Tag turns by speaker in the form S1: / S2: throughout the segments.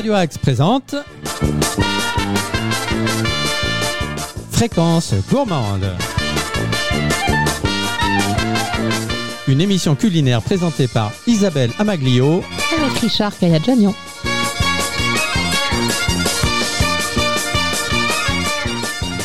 S1: Radio Axe présente Fréquence gourmande. Une émission culinaire présentée par Isabelle Amaglio
S2: avec Richard Kayadjanian.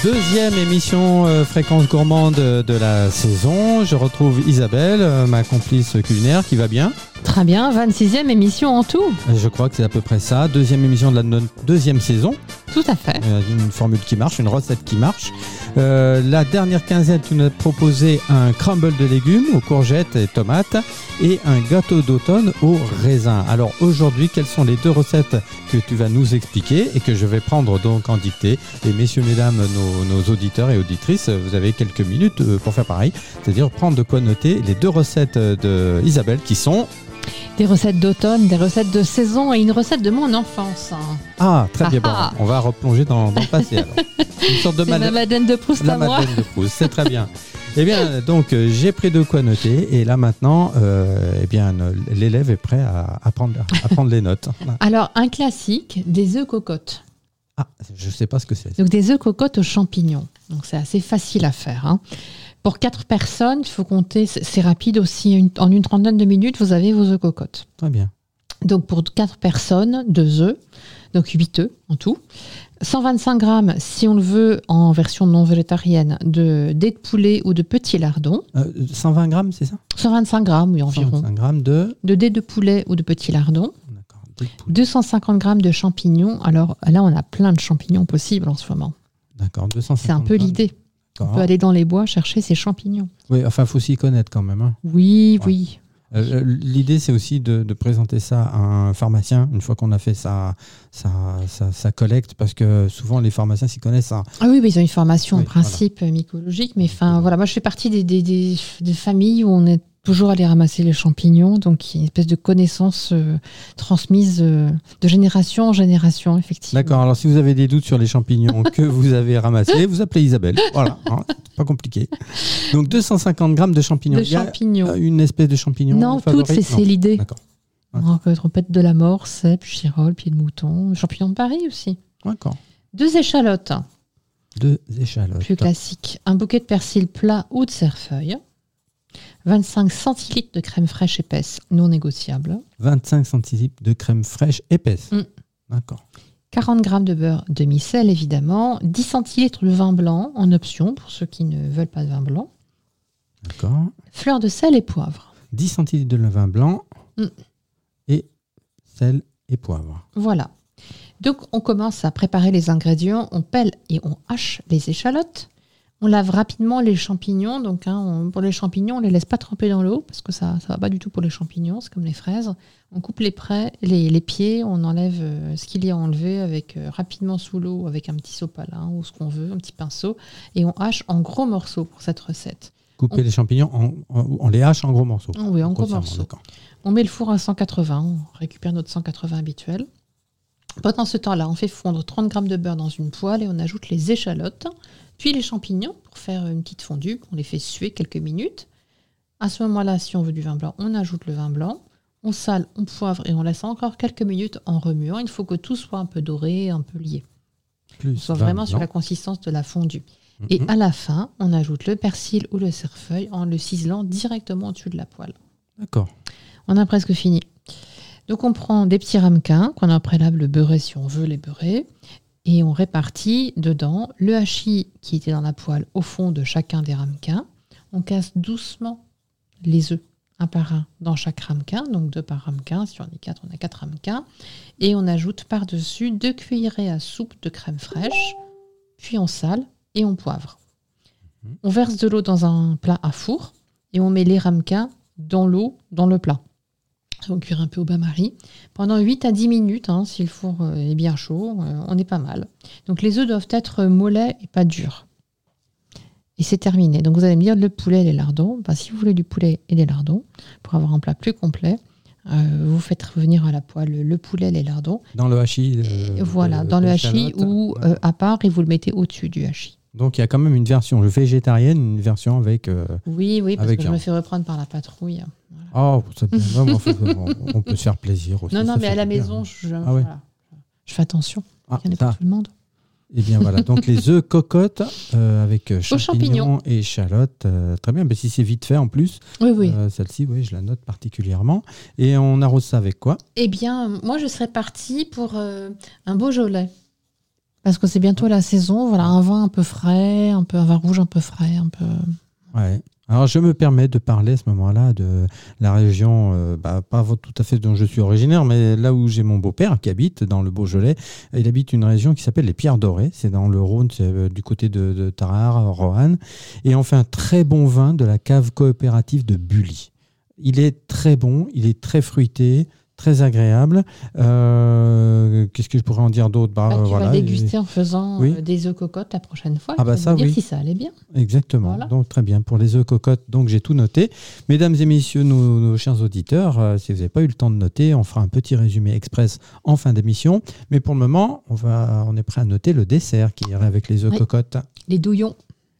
S1: Deuxième émission euh, Fréquence gourmande de la saison. Je retrouve Isabelle, euh, ma complice culinaire, qui va bien.
S2: Très bien, 26e émission en tout.
S1: Je crois que c'est à peu près ça. Deuxième émission de la no- deuxième saison.
S2: Tout à fait.
S1: Euh, une formule qui marche, une recette qui marche. Euh, la dernière quinzaine, tu nous as proposé un crumble de légumes aux courgettes et tomates et un gâteau d'automne au raisin. Alors aujourd'hui, quelles sont les deux recettes que tu vas nous expliquer et que je vais prendre donc en dictée? Et messieurs, mesdames, nos, nos auditeurs et auditrices, vous avez quelques minutes euh, pour faire pareil, c'est-à-dire prendre de quoi noter les deux recettes de Isabelle qui sont...
S2: Des recettes d'automne, des recettes de saison et une recette de mon enfance.
S1: Ah, très bien,
S2: Ah ah.
S1: on va replonger dans, dans le passé alors. Une sorte de
S2: C'est ma
S1: Madeleine-
S2: Madeleine de Proust
S1: La
S2: à moi.
S1: Madeleine de Proust, c'est très bien. Eh bien, donc, euh, j'ai pris de quoi noter et là maintenant, euh, eh bien, euh, l'élève est prêt à, à prendre, à prendre les notes.
S2: Alors, un classique, des œufs cocottes.
S1: Ah, je sais pas ce que c'est.
S2: Donc, des œufs cocottes aux champignons. Donc, c'est assez facile à faire. hein. Pour quatre personnes, il faut compter, c'est rapide aussi, une- en une trentaine de minutes, vous avez vos œufs cocottes.
S1: Très bien.
S2: Donc pour 4 personnes, 2 œufs, donc 8 œufs en tout. 125 grammes, si on le veut, en version non végétarienne, de dés de poulet ou de petits lardons.
S1: Euh, 120 grammes, c'est ça?
S2: 125 grammes, oui, environ.
S1: 125 grammes de.
S2: De dés de poulet ou de petits lardons.
S1: D'accord. des poules.
S2: 250 grammes de champignons. Alors là, on a plein de champignons possibles en ce moment.
S1: D'accord. 250
S2: C'est un peu l'idée. On peut aller dans les bois chercher ces champignons.
S1: Oui, enfin, faut s'y connaître quand même. hein.
S2: Oui,
S1: Ouais.
S2: oui.
S1: Euh, L'idée, c'est aussi de, de présenter ça à un pharmacien une fois qu'on a fait sa, sa, sa, sa collecte, parce que souvent les pharmaciens s'y connaissent. hein.
S2: Ah oui, mais ils ont une formation
S1: Oui,
S2: en principe euh, mycologique, mais enfin voilà, moi je fais partie des, des, des- des familles où on est toujours allé ramasser les champignons, donc il y a une espèce de connaissance euh, transmise euh, de génération en génération, effectivement.
S1: D'accord, alors si vous avez des doutes sur les champignons que vous avez ramassés, vous appelez Isabelle. Voilà, hein, pas compliqué. Donc 250 grammes de champignons.
S2: De
S1: Il y a
S2: champignons.
S1: euh, une espèce de champignon
S2: non, toutes, c'est l'idée.
S1: D'accord.
S2: Trompette de la mort, cèpe, chirol, pied de mouton, champignons de Paris aussi.
S1: D'accord.
S2: Deux échalotes,
S1: Deux échalotes.
S2: plus classiques. Un bouquet de persil plat ou de cerfeuil. 25 centilitres de crème fraîche épaisse, non négociable.
S1: 25 centilitres de crème fraîche épaisse.
S2: Mm.
S1: D'accord.
S2: 40 g de beurre demi-sel, évidemment. 10 centilitres de vin blanc, en option, pour ceux qui ne veulent pas de vin blanc.
S1: D'accord.
S2: Fleur de sel et poivre.
S1: 10 centilitres de vin blanc
S2: Mm.
S1: et sel et poivre.
S2: Voilà. Donc, on commence à préparer les ingrédients. On pèle et on hache les échalotes. On lave rapidement les champignons. Donc, hein, on- pour les champignons, on les laisse pas tremper dans l'eau parce que ça ne va pas du tout pour les champignons. C'est comme les fraises. On coupe les, prêts, les, les pieds, on enlève euh, ce qu'il y a à enlever avec, euh, rapidement sous l'eau avec un petit sopalin ou ce qu'on veut, un petit pinceau. Et on hache en gros morceaux pour cette recette.
S1: Couper
S2: On-
S1: les champignons, en- en- on les hache en gros morceaux.
S2: Oui, en gros morceaux. On met le four à 180, on récupère notre 180 habituel. Pendant ce temps-là, on fait fondre 30 g de beurre dans une poêle et on ajoute les échalotes, puis les champignons pour faire une petite fondue. On les fait suer quelques minutes. À ce moment-là, si on veut du vin blanc, on ajoute le vin blanc. On sale, on poivre et on laisse encore quelques minutes en remuant. Il faut que tout soit un peu doré, un peu lié.
S1: Plus
S2: soit vraiment sur la consistance de la fondue. Et
S1: Mhm.
S2: à la fin, on ajoute le persil ou le cerfeuil en le ciselant directement au-dessus de la poêle.
S1: D'accord.
S2: On a presque fini. Donc on prend des petits ramequins qu'on a au préalable beurrés si on veut les beurrer. Et on répartit dedans le hachis qui était dans la poêle au fond de chacun des ramequins. On casse doucement les œufs un par un dans chaque ramequin, donc deux par ramequin. Si on est quatre, on a quatre ramequins. Et on ajoute par-dessus deux cuillerées à soupe de crème fraîche. Puis on sale et on poivre. On verse de l'eau dans un plat à four et on met les ramequins dans l'eau, dans le plat. On cuire un peu au bain-marie. Pendant 8 à 10 minutes, hein, si le four euh, est bien chaud, euh, on est pas mal. Donc les œufs doivent être mollets et pas durs. Et c'est terminé. Donc vous allez me dire le poulet et les lardons. Ben, si vous voulez du poulet et des lardons, pour avoir un plat plus complet, euh, vous faites revenir à la poêle le poulet et les lardons.
S1: Dans le hachis. Euh,
S2: voilà, dans le hachis
S1: d'échalotes.
S2: ou euh, à part et vous le mettez au-dessus du hachis.
S1: Donc il y a quand même une version végétarienne, une version avec. euh,
S2: Oui, oui, parce
S1: Avec
S2: que je me fais reprendre par la patrouille.
S1: Oh, bien. Ouais, mais enfin, on, on peut se faire plaisir aussi.
S2: Non, non,
S1: ça
S2: mais à la maison, je,
S1: Ah
S2: voilà. Je fais attention.
S1: Ah,
S2: Il y en a pour
S1: ça.
S2: tout le monde.
S1: Et bien voilà, donc les œufs cocottes euh, avec euh, champignons,
S2: champignons.
S1: et échalotes. euh, très bien, mais si c'est vite fait en plus,
S2: Oui, oui.
S1: euh, celle-ci, oui, je la note particulièrement. Et on arrose ça avec quoi?
S2: Eh bien, moi, je serais partie pour un Beaujolais. Parce que c'est bientôt la saison. Voilà, un vin un peu frais, un peu un vin rouge un peu frais, un peu.
S1: Ouais. Alors je me permets de parler à ce moment-là de la région, euh, bah, pas tout à fait dont je suis originaire, mais là où j'ai mon beau-père qui habite, dans le Beaujolais. Il habite une région qui s'appelle les Pierres Dorées. C'est dans le Rhône, c'est euh, du côté de, de Tarare, Roanne. Et on fait un très bon vin de la cave coopérative de Bully. Il est très bon, il est très fruité, très agréable. Euh, Qu'est-ce que je pourrais en dire d'autre? Bah,
S2: Bah,
S1: euh,
S2: tu
S1: voilà.
S2: vas déguster en faisant
S1: Oui.
S2: euh, des œufs cocottes la prochaine fois.
S1: Ah bah ça,
S2: dire
S1: oui.
S2: si ça allait bien.
S1: Exactement.
S2: Voilà.
S1: Donc très bien pour les œufs cocottes. Donc j'ai tout noté. Mesdames et messieurs, nos, nos chers auditeurs, euh, si vous n'avez pas eu le temps de noter, on fera un petit résumé express en fin d'émission. Mais pour le moment, on va, on est prêt à noter le dessert qui irait avec les œufs
S2: Oui.
S1: cocottes.
S2: Les douillons.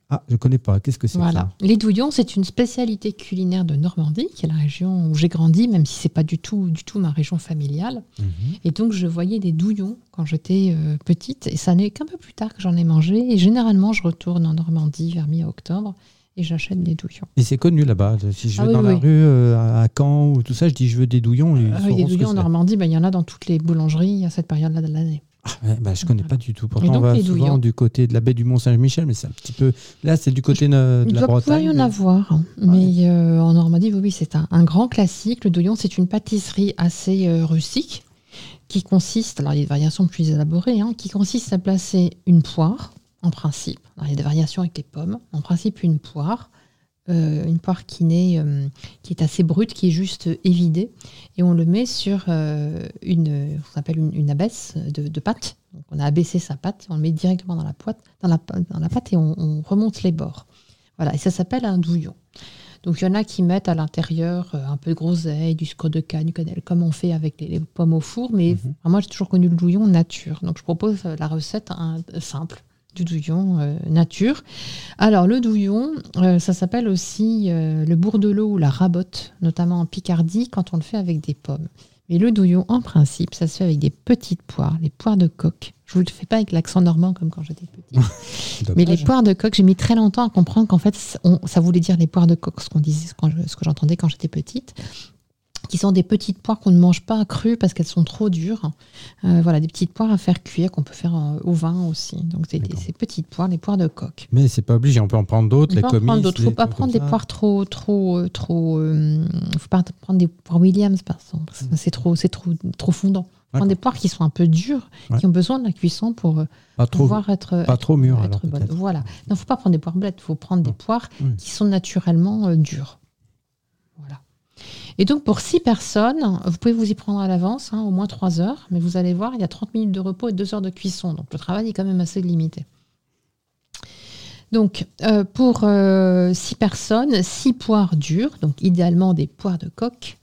S1: Ah, je connais pas. Qu'est-ce que c'est
S2: Voilà. Les douillons, c'est une spécialité culinaire de Normandie, qui est la région où j'ai grandi, même si c'est pas du tout, du tout ma région familiale.
S1: Mhm.
S2: Et donc, je voyais des douillons quand j'étais euh, petite. Et ça n'est qu'un peu plus tard que j'en ai mangé. Et généralement, je retourne en Normandie vers mi-octobre et j'achète des douillons.
S1: Et c'est connu là-bas. Si je
S2: Ah
S1: vais
S2: oui,
S1: dans la rue euh, à Caen ou tout ça, je dis je veux des douillons. ils
S2: Ah oui,
S1: sauront
S2: des
S1: ce
S2: douillons en. Normandie, ben, il y en a dans toutes les boulangeries à cette période-là de l'année.
S1: Bah, je connais
S2: Voilà.
S1: pas du tout. Pourtant,
S2: donc,
S1: on va souvent
S2: douillons.
S1: du côté de la baie du Mont-Saint-Michel, mais c'est un petit peu. Là, c'est du côté de, de
S2: Il
S1: la
S2: doit pouvoir
S1: Bretagne.
S2: y en avoir. hein. Mais euh, en Normandie, oui, oui, c'est un, un grand classique. Le douillon, c'est une pâtisserie assez euh, rustique qui consiste, alors il y a des variations plus élaborées, hein, qui consiste à placer une poire, en principe. Alors, il y a des variations avec les pommes. En principe, une poire. Euh, une poire qui, euh, qui est assez brute, qui est juste évidée. Et on le met sur euh, une, on appelle une, une abaisse de, de pâte. Donc, on a abaissé sa pâte, on le met directement dans la, poêle, dans la, dans la pâte et on, on remonte les bords. Voilà, et ça s'appelle un douillon. Donc il y en a qui mettent à l'intérieur un peu de groseille, du sucre de canne, du cannelle, comme on fait avec les, les pommes au four. Mais
S1: Mhm.
S2: moi, j'ai toujours connu le douillon nature. Donc je propose la recette hein, simple du douillon euh, nature. Alors le douillon, euh, ça s'appelle aussi euh, le bourdelot ou la rabotte, notamment en Picardie, quand on le fait avec des pommes. Mais le douillon, en principe, ça se fait avec des petites poires, les poires de coque. Je vous le fais pas avec l'accent normand comme quand j'étais petite. Mais les poires de coque, j'ai mis très longtemps à comprendre qu'en fait, ça- on- ça voulait dire les poires de coque, ce qu'on disait, ce que j'entendais quand j'étais petite, qui sont des petites poires qu'on ne mange pas crues parce qu'elles sont trop dures. Euh, voilà, des petites poires à faire cuire qu'on peut faire euh, au vin aussi. Donc c'est des- ces petites poires, les poires de coque.
S1: Mais c'est pas obligé, on peut en prendre d'autres,
S2: On
S1: les
S2: peut en
S1: commis.
S2: prendre d'autres.
S1: les
S2: Faut pas prendre des poires trop, trop, euh, trop. euh, faut pas prendre des poires Williams par exemple. C'est trop, trop, trop fondant. Prendre des poires qui sont un peu dures,
S1: Ouais.
S2: qui ont besoin de la cuisson pour
S1: trop,
S2: pouvoir être,
S1: pas trop mûr, alors,
S2: être bonne.
S1: peut-être.
S2: Voilà. Non, faut pas prendre des poires blettes, faut prendre des poires
S1: Oui.
S2: qui sont naturellement dures. Voilà. Et donc pour six personnes, vous pouvez vous y prendre à l'avance, hein, au moins trois heures, mais vous allez voir, il y a 30 minutes de repos et deux heures de cuisson, donc le travail est quand même assez limité. Donc euh, pour euh, six personnes, six poires dures, donc idéalement des poires de coque,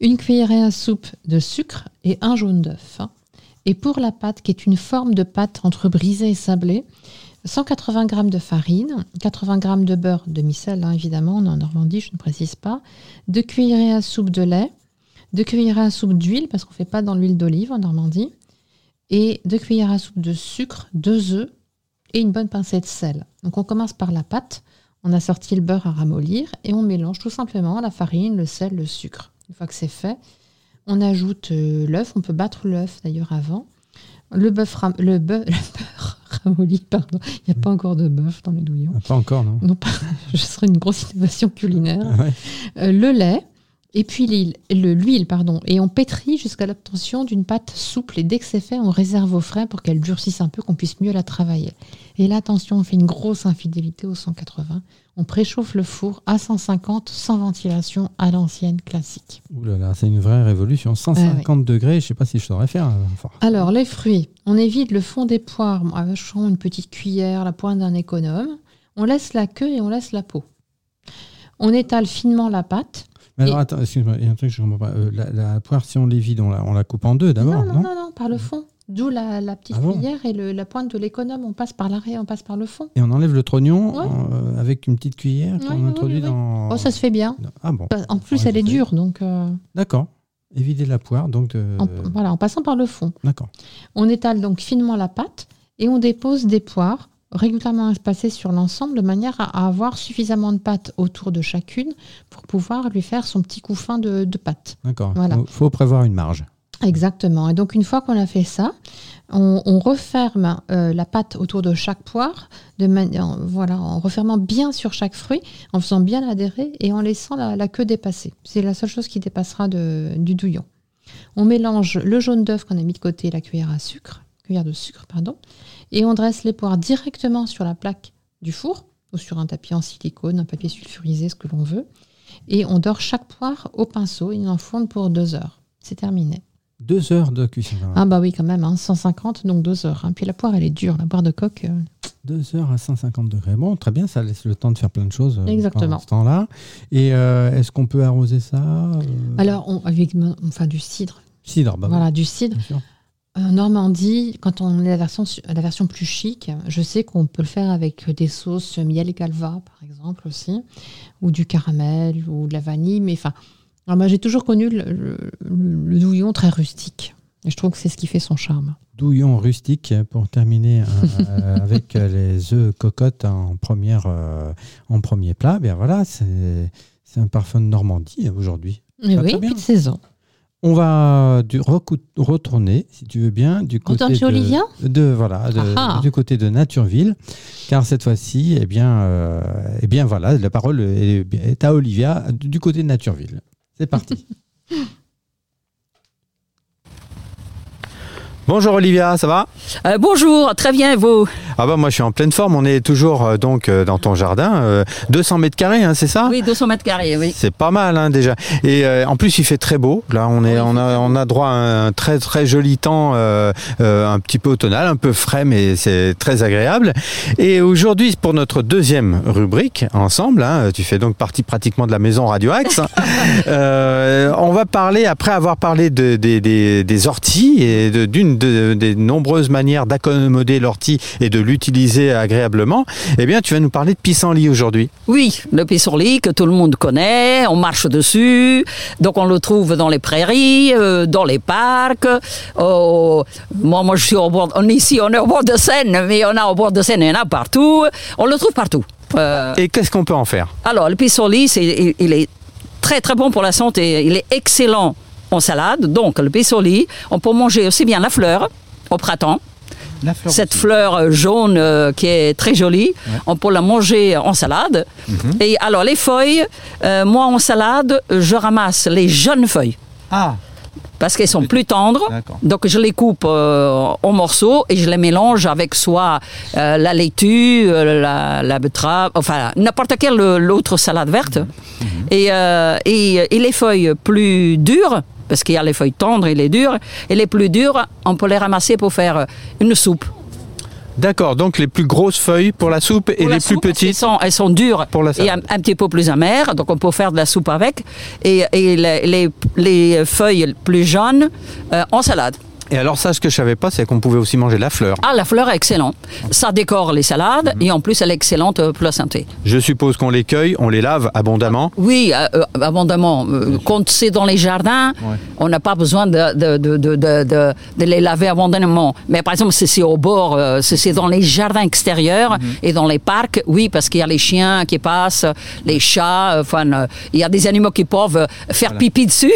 S2: une cuillerée à soupe de sucre et un jaune d'œuf. hein. Et pour la pâte, qui est une forme de pâte entre brisée et sablée, 180 g de farine, 80 g de beurre demi-sel, hein, évidemment, on est en Normandie, je ne précise pas, 2 cuillerées à soupe de lait, 2 cuillerées à soupe d'huile, parce qu'on ne fait pas dans l'huile d'olive en Normandie, et 2 cuillères à soupe de sucre, 2 œufs et une bonne pincée de sel. Donc on commence par la pâte, on a sorti le beurre à ramollir et on mélange tout simplement la farine, le sel, le sucre. Une fois que c'est fait, on ajoute euh, l'œuf, on peut battre l'œuf d'ailleurs avant. Le, bœuf ram- le, bœuf- ramolli, pardon. Il n'y a pas encore de bœuf dans les douillons.
S1: Ah, Pas encore, non
S2: Non, pas, ce serait une grosse innovation culinaire.
S1: Ah ouais.
S2: Euh, le lait, et puis l'huile, le- l'huile, pardon. Et on pétrit jusqu'à l'obtention d'une pâte souple. Et dès que c'est fait, on réserve au frais pour qu'elle durcisse un peu, qu'on puisse mieux la travailler. Et là, attention, on fait une grosse infidélité au 180. On préchauffe le four à 150, sans ventilation, à l'ancienne classique.
S1: Ouh là là, c'est une vraie révolution. 150 degrés, je sais pas si je saurais faire. euh.
S2: Alors, les fruits. On évite le fond des poires en une petite cuillère, la pointe d'un économe. On laisse la queue et on laisse la peau. On étale finement la pâte.
S1: Mais alors,
S2: Et-
S1: attends, excuse-moi, il y a un truc que je comprends pas. Euh, la, la poire, si on les vide, on la, on la coupe en deux d'abord,
S2: non,
S1: non,
S2: non, non, non, par le fond. D'où la, la petite
S1: Ah bon
S2: cuillère et le- la pointe de l'économe. On passe par l'arrêt, on passe par le fond.
S1: Et on enlève le trognon
S2: Ouais.
S1: euh, avec une petite cuillère qu'on
S2: ouais,
S1: introduit
S2: ouais,
S1: dans.
S2: Oh, ça se fait bien.
S1: Ah bon,
S2: En plus, elle est dure, donc. euh,
S1: d'accord. Et vider la poire, donc. euh,
S2: en, voilà, en passant par le fond.
S1: D'accord.
S2: On étale donc finement la pâte et on dépose des poires régulièrement espacées sur l'ensemble de manière à à avoir suffisamment de pâte autour de chacune pour pouvoir lui faire son petit couffin de, de pâte.
S1: D'accord.
S2: Voilà.
S1: Faut, faut prévoir une marge.
S2: Exactement. Et donc une fois qu'on a fait ça, on, referme euh, la pâte autour de chaque poire, de manière, voilà, en refermant bien sur chaque fruit, en faisant bien adhérer et en laissant la, queue dépasser. C'est la seule chose qui dépassera du douillon. On mélange le jaune d'œuf qu'on a mis de côté la cuillère à sucre, cuillère de sucre, pardon, et on dresse les poires directement sur la plaque du four ou sur un tapis en silicone, un papier sulfurisé, ce que l'on veut. Et on dore chaque poire au pinceau et on enfourne pour deux heures. C'est terminé.
S1: Deux heures de cuisson.
S2: Ah bah oui, quand même, hein, 150, donc deux heures. hein. Puis la poire, elle est dure, la poire de coque. euh,
S1: Deux heures à 150 degrés. Bon, très bien, ça laisse le temps de faire plein de choses. euh,
S2: Exactement.
S1: Pendant ce temps-là. Et euh, est-ce qu'on peut arroser ça euh,
S2: Alors, on, avec enfin, du cidre.
S1: Cidre, bah oui,
S2: voilà, du cidre. En Normandie, quand on est la version, la version plus chic, je sais qu'on peut le faire avec des sauces miel et calva, par exemple, aussi, ou du caramel, ou de la vanille. Mais enfin, alors moi, j'ai toujours connu le, le- le douillon très rustique. Et je trouve que c'est ce qui fait son charme.
S1: Douillon rustique pour terminer euh, avec les œufs cocottes en, première, euh, en premier plat. Bien voilà, c'est un parfum de Normandie aujourd'hui.
S2: Et
S1: Ah,
S2: oui, puis de saison.
S1: On va du, retourner, si tu veux bien, du côté de,
S2: Olivia
S1: de voilà, de-
S2: Ah ah.
S1: du côté de Natureville, car cette fois-ci, eh bien, euh, eh bien voilà, la parole est, est à Olivia du côté de Natureville. C'est parti.
S3: Bonjour Olivia, ça va?
S4: Euh, bonjour, très bien, et vous?
S3: Ah bah moi je suis en pleine forme, on est toujours euh, donc euh, dans ton jardin, euh, 200 mètres carrés, hein, c'est ça?
S4: Oui, 200 mètres carrés, oui.
S3: C'est pas mal hein, déjà. Et en plus il fait très beau. Là on est, on a, on a droit à un très très joli temps, un petit peu automnal, un peu frais, mais c'est très agréable. Et aujourd'hui pour notre deuxième rubrique ensemble, hein, tu fais donc partie pratiquement de la maison Radio Axe. on va parler après avoir parlé de, des- orties et de- de- des nombreuses manières d'accommoder l'ortie et de l'utiliser agréablement. Eh bien tu vas nous parler de pissenlit aujourd'hui.
S4: Oui, le pissenlit que tout le monde connaît, on marche dessus, donc on le trouve dans les prairies, euh, dans les parcs. euh, moi, moi, je suis au bord, on ici, on est au bord de Seine, mais on a au bord de Seine, il y en a partout. On le trouve partout. Euh,
S3: Et qu'est-ce qu'on peut en faire?
S4: alors, le pissenlit, c'est, il, il est très très bon pour la santé. Il est excellent en salade. Donc, le pissenlit, on peut manger aussi bien la fleur au printemps. Cette fleur jaune euh, qui est très jolie, on peut la manger en salade.
S3: Mhm.
S4: Et alors les feuilles, euh, moi en salade, je ramasse les jeunes feuilles
S1: Ah,
S4: parce qu'elles sont plus tendres. Donc je les coupe euh, en morceaux et je les mélange avec soit euh, la laitue, euh, la, la betterave, enfin n'importe quelle l'autre salade verte. Et, et, et les feuilles plus dures, parce qu'il y a les feuilles tendres et les dures, et les plus dures, on peut les ramasser pour faire euh, une soupe.
S3: D'accord, donc les plus grosses feuilles pour la soupe et
S4: la
S3: les plus
S4: soupe,
S3: petites.
S4: sont, elles sont dures
S3: Pour la
S4: et un, un petit peu plus amères, donc on peut faire de la soupe avec. Et, et les, les- les feuilles plus jaunes euh, en salade.
S3: Et alors ça, ce que je savais pas, c'est qu'on pouvait aussi manger la fleur.
S4: Ah, la fleur est excellente. Ça décore les salades et en plus elle est excellente euh, pour la santé.
S3: Je suppose qu'on les cueille, on les lave abondamment.
S4: Oui, euh, euh, abondamment. Quand c'est dans les jardins, on n'a pas besoin de, les laver abondamment. Mais par exemple, si c'est au bord, si c'est dans les jardins extérieurs et dans les parcs, oui, parce qu'il y a les chiens qui passent, les chats, enfin, il y a des animaux qui peuvent faire pipi dessus.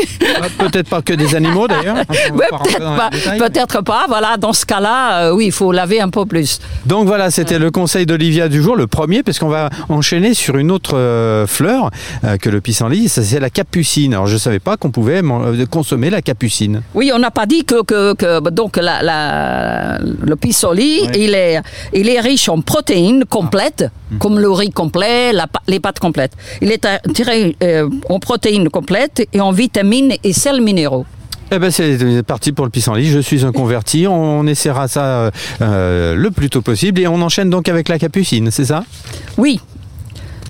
S3: Peut-être pas que des animaux d'ailleurs.
S4: Ouais, peut-être pas, peut-être pas. Voilà, dans ce cas-là, euh, oui, il faut laver un peu plus.
S3: Donc voilà, c'était le conseil d'Olivia du jour, le premier, parce qu'on va enchaîner sur une autre euh, fleur euh, que le pissenlit, c'est la capucine. Alors je savais pas qu'on pouvait consommer la capucine.
S4: Oui, on n'a pas dit que, que, que- donc la, la- le pissenlit, il, est, il est riche en protéines complètes, comme le riz complet, la les pâtes complètes. Il est tiré en protéines complètes et en vitamines et sels minéraux.
S3: Eh ben c'est parti pour le pissenlit. Je suis un converti. On, essaiera ça euh, euh, le plus tôt possible et on enchaîne donc avec la capucine, c'est ça?
S4: Oui,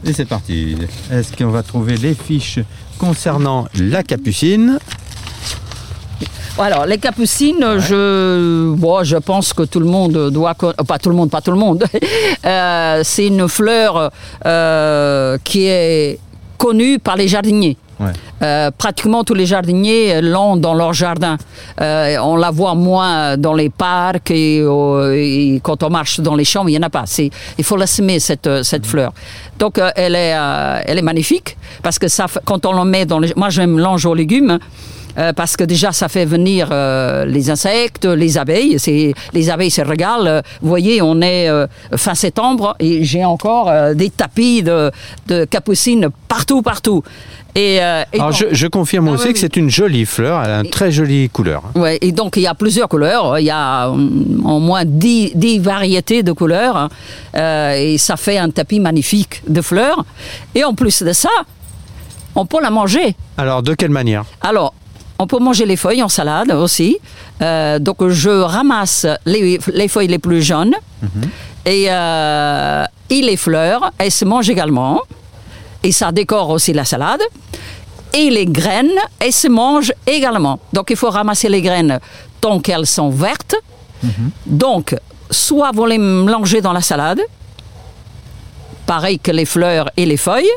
S3: Et c'est parti. Est-ce qu'on va trouver les fiches concernant la capucine?
S4: Alors, les capucines, je, bon, je pense que tout le monde doit connaître, pas tout le monde, pas tout le monde. Euh, c'est une fleur euh, qui est connu par les jardiniers.
S3: Ouais.
S4: Euh, pratiquement tous les jardiniers l'ont dans leur jardin. Euh, on la voit moins dans les parcs et, au- et quand on marche dans les champs, il n'y en a pas. Il faut la semer, cette, euh, cette fleur. Donc euh, elle, est, elle est magnifique parce que ça, quand on la met dans les... Moi, je mélange aux légumes. euh, parce que déjà, ça fait venir euh, les insectes, les abeilles. Les abeilles se régalent. Euh, Vous voyez, on est fin septembre et j'ai encore des tapis de, de capucines partout, partout. Et, euh, et
S3: Alors je, je confirme
S4: Ah
S3: aussi
S4: oui,
S3: que
S4: oui.
S3: c'est une jolie fleur, elle a une
S4: Et-
S3: très jolie couleur.
S4: Ouais, et donc il y a plusieurs couleurs, il y a au moins 10, 10 variétés de couleurs. Euh, et ça fait un tapis magnifique de fleurs. Et en plus de ça, on peut la manger.
S3: Alors de quelle manière?
S4: Alors, on peut manger les feuilles en salade aussi. Euh, donc je ramasse les, les feuilles les plus jaunes et, euh, et les fleurs, elles se mangent également. Et ça décore aussi la salade. Et les graines, elles se mangent également. Donc il faut ramasser les graines tant qu'elles sont vertes. Donc, soit vous les mélangez dans la salade, pareil que les fleurs et les feuilles,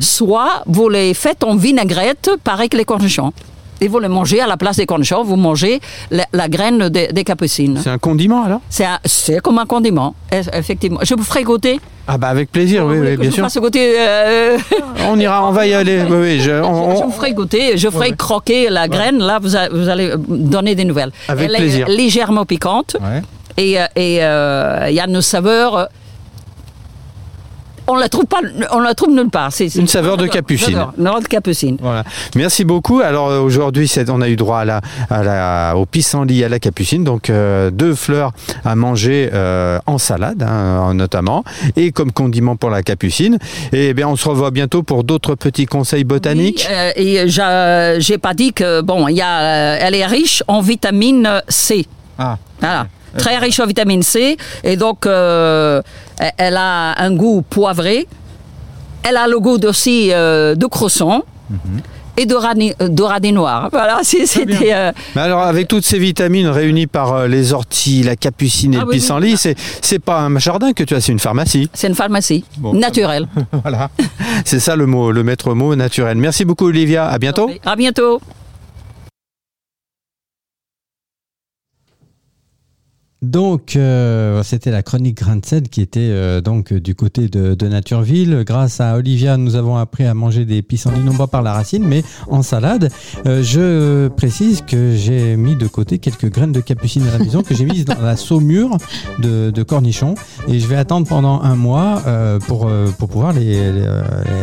S4: soit vous les faites en vinaigrette, pareil que les cornichons. Et vous les mangez à la place des cornichons, vous mangez la, la graine des, des capucines.
S3: C'est un condiment alors?
S4: C'est comme un condiment, eff- effectivement. Je vous ferai goûter.
S3: Ah bah avec plaisir,
S4: Vous
S3: oui, oui bien sûr.
S4: goûter euh,
S3: On ira, on va y aller. Oui, oui, je- on-
S4: Je vous ferai goûter, je ferai croquer la graine, là vous, a- vous allez donner des nouvelles.
S3: Avec
S4: Elle
S3: plaisir.
S4: est légèrement piquante
S3: Ouais.
S4: et euh, et, euh, il y a une saveur. On la trouve pas, on la trouve nulle part. C'est-
S3: Une saveur de capucine.
S4: saveur de capucine.
S3: Voilà. Merci beaucoup. Alors euh, aujourd'hui, on a eu droit à la, à la, au pissenlit à la capucine, donc euh, deux fleurs à manger euh, en salade, hein, notamment, et comme condiment pour la capucine. Et bien, on se revoit bientôt pour d'autres petits conseils botaniques.
S4: Oui, euh, et j'ai pas dit que bon, il y a, elle est riche en vitamine C.
S3: Ah.
S4: Voilà. Très riche en vitamine C. Et donc, euh, elle- a un goût poivré. Elle a le goût aussi euh, de croissant et de, radis, de radis noirs. Voilà, c'était. euh,
S3: Mais alors, avec toutes ces vitamines réunies par euh, les orties, la capucine et
S4: Ah
S3: le
S4: oui, oui.
S3: pissenlit, c'est c'est pas un jardin que tu as, c'est une pharmacie.
S4: c'est une pharmacie
S3: Bon,
S4: naturelle.
S3: voilà. C'est ça le mot, le maître mot naturel. Merci beaucoup, Olivia. À bientôt.
S4: À bientôt.
S1: Donc, euh, c'était la chronique Grain qui était euh, donc du côté de, de Natureville. Grâce à Olivia, nous avons appris à manger des pissenlits, non pas par la racine, mais en salade. Euh, je précise que j'ai mis de côté quelques graines de capucine à la maison que j'ai mises dans la saumure de, de cornichons. Et je vais attendre pendant un mois pour, pour pouvoir les, les,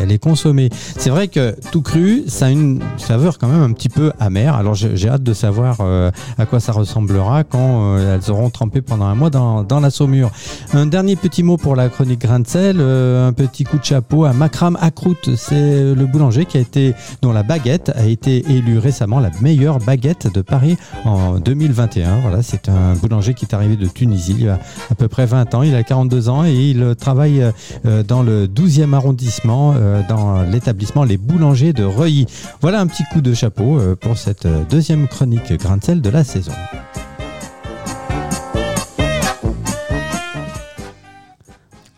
S1: les consommer. C'est vrai que tout cru, ça a une saveur quand même un petit peu amère. Alors, j'ai hâte de savoir à quoi ça ressemblera quand elles auront pendant un mois dans, la saumure. Un dernier petit mot pour la chronique grain de sel, euh, un petit coup de chapeau à Makram Akrout, c'est le boulanger qui a été, dont la baguette a été élue récemment la meilleure baguette de Paris en 2021. Voilà, c'est un boulanger qui est arrivé de Tunisie il y a à peu près 20 ans, il a 42 ans et il travaille euh, dans le 12e arrondissement, euh, dans l'établissement Les Boulangers de Reuilly. Voilà un petit coup de chapeau pour cette deuxième chronique grain de sel de la saison.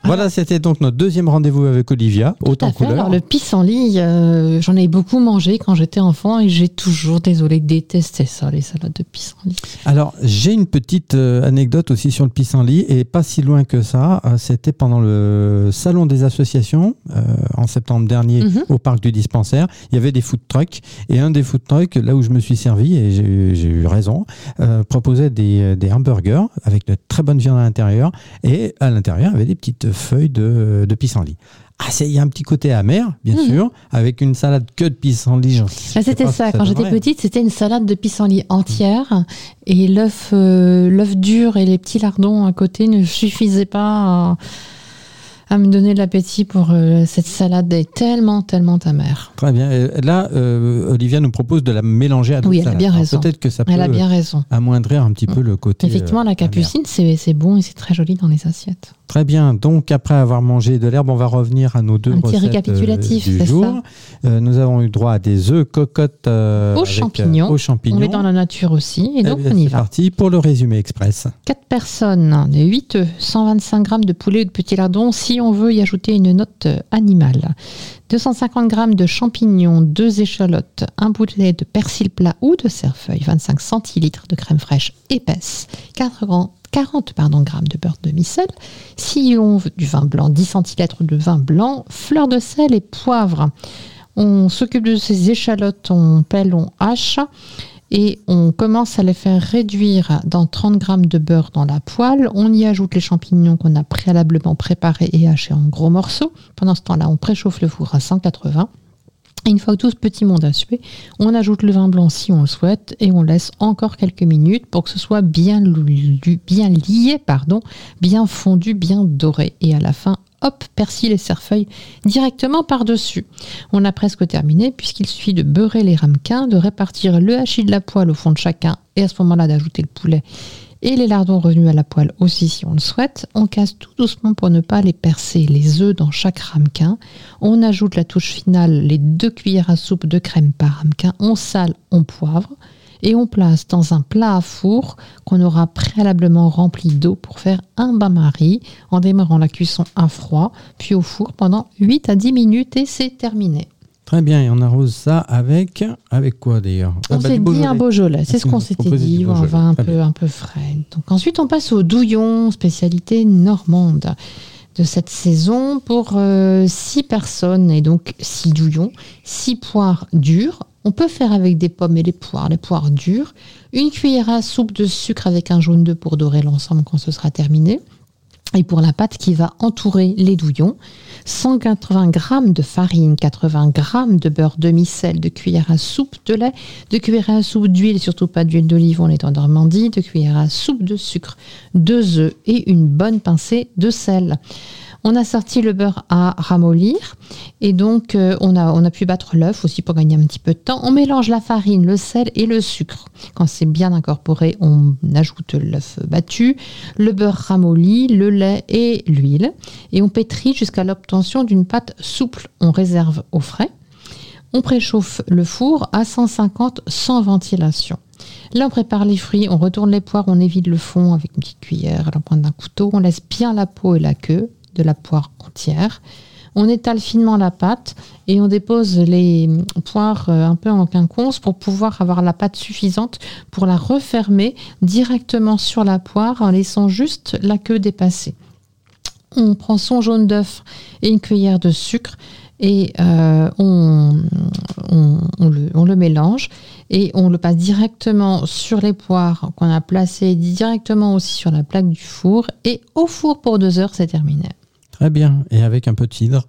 S1: Voilà, c'était donc notre deuxième rendez-vous avec Olivia,
S2: Tout
S1: autant
S2: à fait.
S1: couleur.
S2: Alors, le pissenlit, euh, j'en ai beaucoup mangé quand j'étais enfant et j'ai toujours, désolé, détesté ça, les salades de pissenlit.
S1: Alors, j'ai une petite euh, anecdote aussi sur le pissenlit et pas si loin que ça. Euh, C'était pendant le salon des associations euh, en septembre dernier
S2: Mhm.
S1: au parc du dispensaire. Il y avait des food trucks et un des food trucks, là où je me suis servi et j'ai eu- raison, euh, proposait des, des hamburgers avec de très bonne viande à l'intérieur et à l'intérieur il y avait des petites feuilles de, de pissenlit. Ah, il y a un petit côté amer, bien
S2: Mhm.
S1: sûr, avec une salade que de pissenlit.
S2: Là, c'était ça. Quand j'étais petite, c'était une salade de pissenlit entière et l'œuf, euh, l'œuf dur et les petits lardons à côté ne suffisaient pas à, à me donner de l'appétit pour euh, cette salade est tellement, tellement amère.
S1: Très bien. Et là, euh, Olivia nous propose de la mélanger à d'autres
S2: Oui, elle a bien
S1: Alors,
S2: raison.
S1: Peut-être que ça peut
S2: Elle a bien raison.
S1: amoindrir un petit peu le côté.
S2: Effectivement,
S1: euh,
S2: la capucine, c'est c'est bon et c'est très joli dans les assiettes.
S1: Très bien. Donc, après avoir mangé de l'herbe, on va revenir à nos deux
S2: Un petit récapitulatif,
S1: euh, du
S2: c'est
S1: jour.
S2: ça.
S1: Euh, nous avons eu droit à des œufs cocottes euh,
S2: Aux
S1: avec, euh,
S2: champignons.
S1: aux champignons.
S2: On est dans la nature aussi et
S1: Eh
S2: donc
S1: bien,
S2: on y
S1: C'est
S2: va.
S1: parti pour le résumé express.
S2: 4 personnes, des 8 œufs, 125 g de poulet ou de petits lardons, 6 on veut y ajouter une note animale. 250 g de champignons, 2 échalotes, un boulet de persil plat ou de cerfeuil, 25 centilitres de crème fraîche épaisse, 4 grands 40 pardon, grammes de beurre de micelle, sillon du vin blanc, 10 centilitres de vin blanc, fleur de sel et poivre. On s'occupe de ces échalotes, on pèle, on hache et on commence à les faire réduire dans 30 grammes de beurre dans la poêle. On y ajoute les champignons qu'on a préalablement préparés et hachés en gros morceaux. Pendant ce temps-là, on préchauffe le four à 180. Et une fois que tout ce petit monde a sué, on ajoute le vin blanc si on le souhaite et on laisse encore quelques minutes pour que ce soit bien, bien lié, pardon, bien fondu, bien doré. Et à la fin, hop, persil et cerfeuil directement par-dessus. On a presque terminé puisqu'il suffit de beurrer les ramequins, de répartir le hachis de la poêle au fond de chacun et à ce moment-là d'ajouter le poulet et les lardons revenus à la poêle aussi si on le souhaite. On casse tout doucement pour ne pas les percer les œufs dans chaque ramequin. On ajoute la touche finale, les deux cuillères à soupe de crème par ramequin. On sale, on poivre et on place dans un plat à four qu'on aura préalablement rempli d'eau pour faire un bain-marie en démarrant la cuisson à froid, puis au four pendant 8 à 10 minutes et c'est terminé.
S1: Très bien, et on arrose ça avec avec quoi d'ailleurs?
S2: On ah, bah, s'est dit un Beaujolais, c'est ce qu'on s'était dit, un vin un peu, un peu frais. Donc ensuite on passe au douillon, spécialité normande de cette saison pour 6 euh, personnes et donc 6 douillons, 6 poires dures. On peut faire avec des pommes et les poires, les poires dures, une cuillère à soupe de sucre avec un jaune d'œuf pour dorer l'ensemble quand ce sera terminé. Et pour la pâte qui va entourer les douillons, 180 g de farine, 80 g de beurre demi-sel, de cuillère à soupe de lait, de cuillère à soupe d'huile, surtout pas d'huile d'olive, on est en Normandie, de cuillère à soupe de sucre, deux œufs et une bonne pincée de sel. On a sorti le beurre à ramollir et donc euh, on, a, pu battre l'œuf aussi pour gagner un petit peu de temps. On mélange la farine, le sel et le sucre. Quand c'est bien incorporé, on ajoute l'œuf battu, le beurre ramolli, le lait et l'huile et on pétrit jusqu'à l'obtention d'une pâte souple. On réserve au frais. On préchauffe le four à 150 sans ventilation. Là, on prépare les fruits, on retourne les poires, on évite le fond avec une petite cuillère à la pointe d'un couteau, on laisse bien la peau et la queue, de la poire entière. On étale finement la pâte et on dépose les poires euh, un peu en quinconce pour pouvoir avoir la pâte suffisante pour la refermer directement sur la poire en laissant juste la queue dépassée. On prend son jaune d'œuf et une cuillère de sucre et euh, on, le, mélange et on le passe directement sur les poires qu'on a placées directement aussi sur la plaque du four et au four pour deux heures, c'est terminé.
S1: Très bien. Et avec un peu de cidre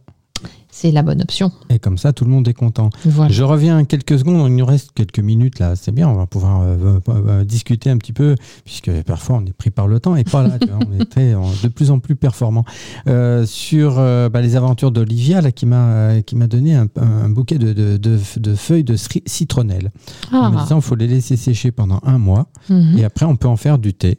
S2: c'est la bonne option.
S1: Et comme ça, tout le monde est content. Je reviens quelques secondes, il nous reste quelques minutes là, c'est bien, on va pouvoir euh, euh, euh, discuter un petit peu, puisque parfois on est pris par le temps et pas là, on est de plus en plus performant. sur bah, les aventures d'Olivia, là, qui m'a qui m'a donné un, bouquet de, de, feuilles de citronnelle. Ah. En disant, il faut les laisser sécher pendant un mois, mhm. et après on peut en faire du thé,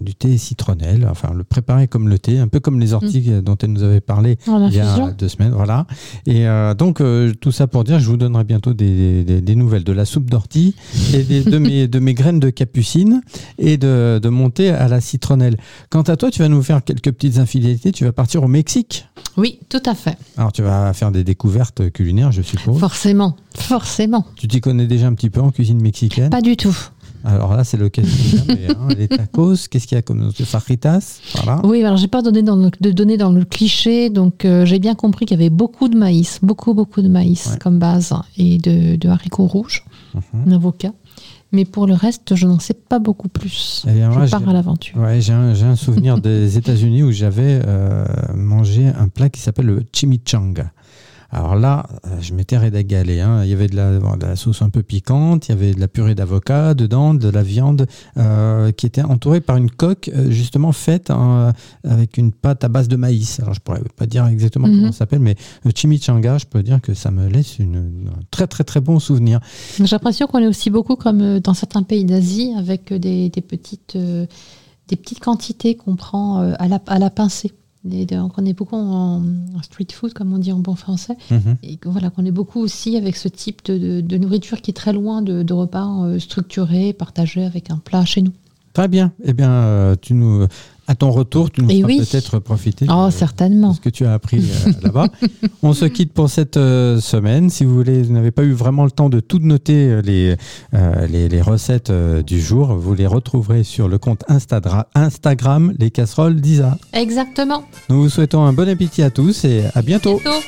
S1: du thé citronnelle, enfin le préparer comme le thé, un peu comme les orties mhm. dont elle nous avait parlé il y a deux semaines, voilà. Et euh, donc, euh, tout ça pour dire, je vous donnerai bientôt des, nouvelles de la soupe d'ortie et de, mes, de mes graines de capucine et de, de monter à la citronnelle. Quant à toi, tu vas nous faire quelques petites infidélités. Tu vas partir au Mexique.
S2: Oui, tout à fait.
S1: Alors, tu vas faire des découvertes culinaires, je suppose.
S2: Forcément, forcément.
S1: Tu t'y connais déjà un petit peu en cuisine mexicaine?
S2: Pas du tout.
S1: Alors là, c'est l'occasion hein, les tacos, qu'est-ce qu'il y a comme fajitas voilà.
S2: Oui, alors j'ai pas donné dans le, de donner dans le cliché, donc euh, j'ai bien compris qu'il y avait beaucoup de maïs, beaucoup, beaucoup de maïs comme base et de, haricots rouges, un mhm. avocat. Mais pour le reste, je n'en sais pas beaucoup plus. Eh je pars à l'aventure.
S1: Ouais, j'ai un, souvenir des États-Unis où j'avais euh, mangé un plat qui s'appelle le chimichanga. Alors là, euh, je m'étais régalé. Hein. Il y avait de la, sauce un peu piquante, il y avait de la purée d'avocat dedans, de la viande euh, qui était entourée par une coque euh, justement faite avec une pâte à base de maïs. Alors je pourrais pas dire exactement comment mhm. ça s'appelle, mais chimichanga, je peux dire que ça me laisse une, un très très très bon souvenir.
S2: J'ai l'impression qu'on est aussi beaucoup comme dans certains pays d'Asie avec des, petites, des petites quantités qu'on prend à la, à la pincée on connaît beaucoup en, street food, comme on dit en bon français, mhm. et voilà, qu'on est beaucoup aussi avec ce type de, nourriture qui est très loin de, repas euh, structurés, partagés avec un plat chez nous.
S1: Très bien. Eh bien, euh, tu nous À ton retour, tu nous
S2: Et
S1: feras
S2: oui.
S1: peut-être profiter
S2: Oh,
S1: de-
S2: certainement.
S1: ce que tu as appris euh, là-bas. On se quitte pour cette euh, semaine. Si vous voulez, vous n'avez pas eu vraiment le temps de tout noter euh, les, euh, les, les recettes du jour, vous les retrouverez sur le compte Instagram, les casseroles d'Isa.
S2: Exactement.
S1: Nous vous souhaitons un bon appétit à tous et à bientôt.
S2: Bientôt.